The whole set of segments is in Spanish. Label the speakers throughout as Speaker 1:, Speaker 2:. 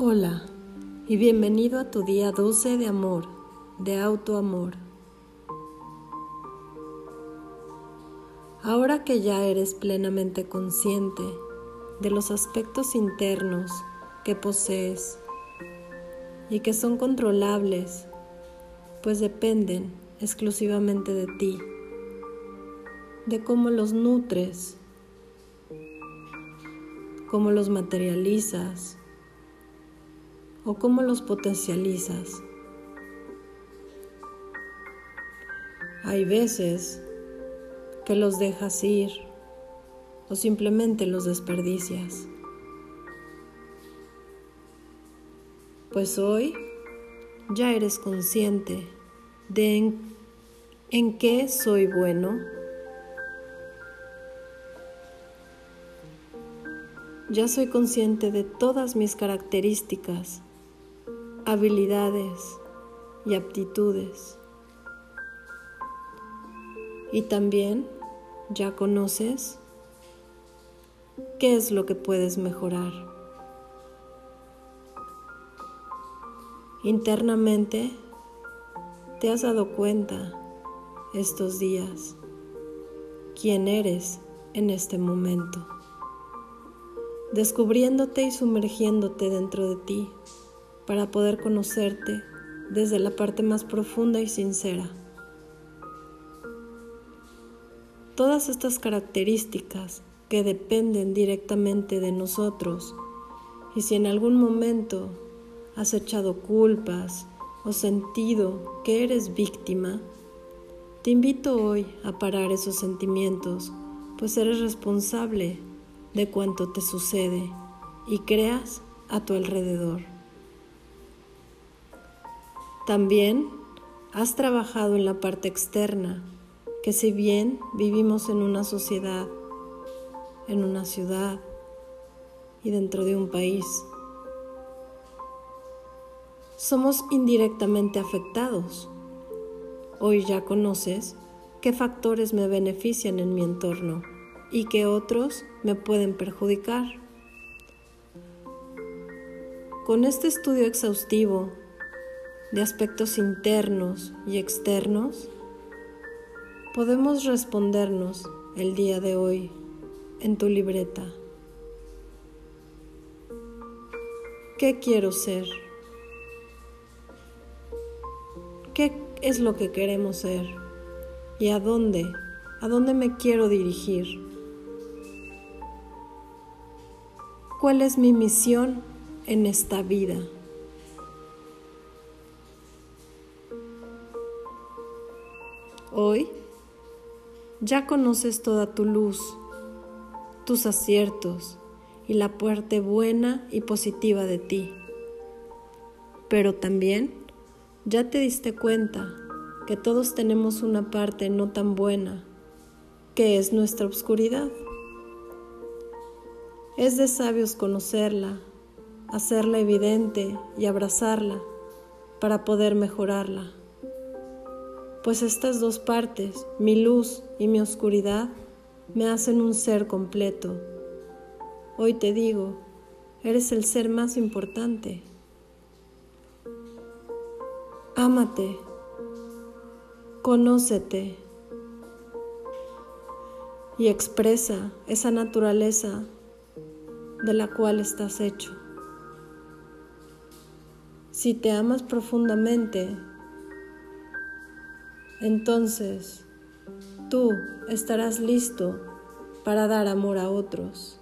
Speaker 1: Hola y bienvenido a tu día 12 de amor, de autoamor. Ahora que ya eres plenamente consciente de los aspectos internos que posees y que son controlables, pues dependen exclusivamente de ti, de cómo los nutres, cómo los materializas, o cómo los potencializas. Hay veces que los dejas ir o simplemente los desperdicias. Pues hoy ya eres consciente de en, en qué soy bueno. Ya soy consciente de todas mis características habilidades y aptitudes. Y también ya conoces qué es lo que puedes mejorar. Internamente te has dado cuenta estos días quién eres en este momento, descubriéndote y sumergiéndote dentro de ti para poder conocerte desde la parte más profunda y sincera. Todas estas características que dependen directamente de nosotros y si en algún momento has echado culpas o sentido que eres víctima, te invito hoy a parar esos sentimientos, pues eres responsable de cuanto te sucede y creas a tu alrededor. También has trabajado en la parte externa, que si bien vivimos en una sociedad, en una ciudad y dentro de un país, somos indirectamente afectados. Hoy ya conoces qué factores me benefician en mi entorno y qué otros me pueden perjudicar. Con este estudio exhaustivo de aspectos internos y externos, podemos respondernos el día de hoy en tu libreta. ¿Qué quiero ser? ¿Qué es lo que queremos ser? ¿Y a dónde? ¿A dónde me quiero dirigir? ¿Cuál es mi misión en esta vida? Hoy ya conoces toda tu luz, tus aciertos y la parte buena y positiva de ti. Pero también ya te diste cuenta que todos tenemos una parte no tan buena, que es nuestra oscuridad. Es de sabios conocerla, hacerla evidente y abrazarla para poder mejorarla pues estas dos partes, mi luz y mi oscuridad, me hacen un ser completo. Hoy te digo, eres el ser más importante. Ámate, conócete y expresa esa naturaleza de la cual estás hecho. Si te amas profundamente, entonces tú estarás listo para dar amor a otros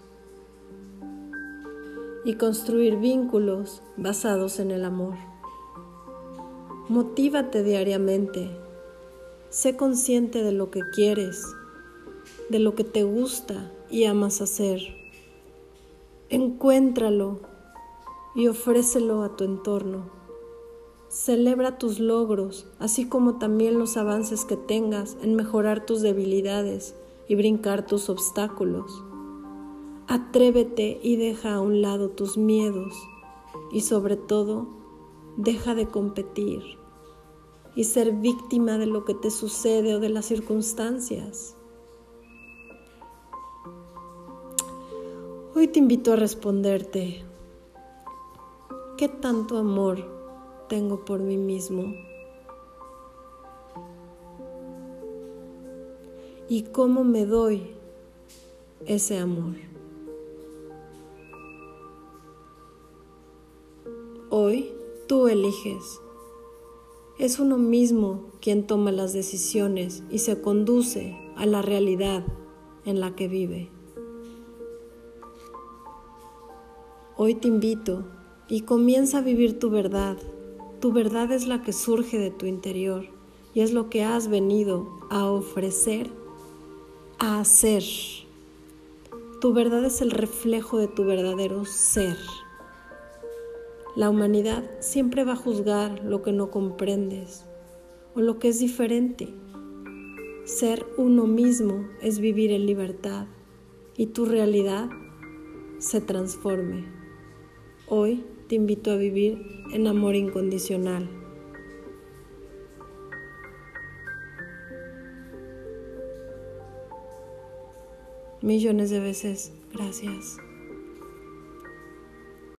Speaker 1: y construir vínculos basados en el amor. Motívate diariamente, sé consciente de lo que quieres, de lo que te gusta y amas hacer. Encuéntralo y ofrécelo a tu entorno. Celebra tus logros, así como también los avances que tengas en mejorar tus debilidades y brincar tus obstáculos. Atrévete y deja a un lado tus miedos y sobre todo, deja de competir y ser víctima de lo que te sucede o de las circunstancias. Hoy te invito a responderte, ¿Qué tanto amor tengo por mí mismo? ¿Y cómo me doy ese amor? Hoy tú eliges. Es uno mismo quien toma las decisiones y se conduce a la realidad en la que vive. Hoy te invito y comienza a vivir tu verdad. Tu verdad es la que surge de tu interior y es lo que has venido a ofrecer, a hacer. Tu verdad es el reflejo de tu verdadero ser. La humanidad siempre va a juzgar lo que no comprendes o lo que es diferente. Ser uno mismo es vivir en libertad y tu realidad se transforme. Hoy te invito a vivir en amor incondicional. Millones de veces, gracias.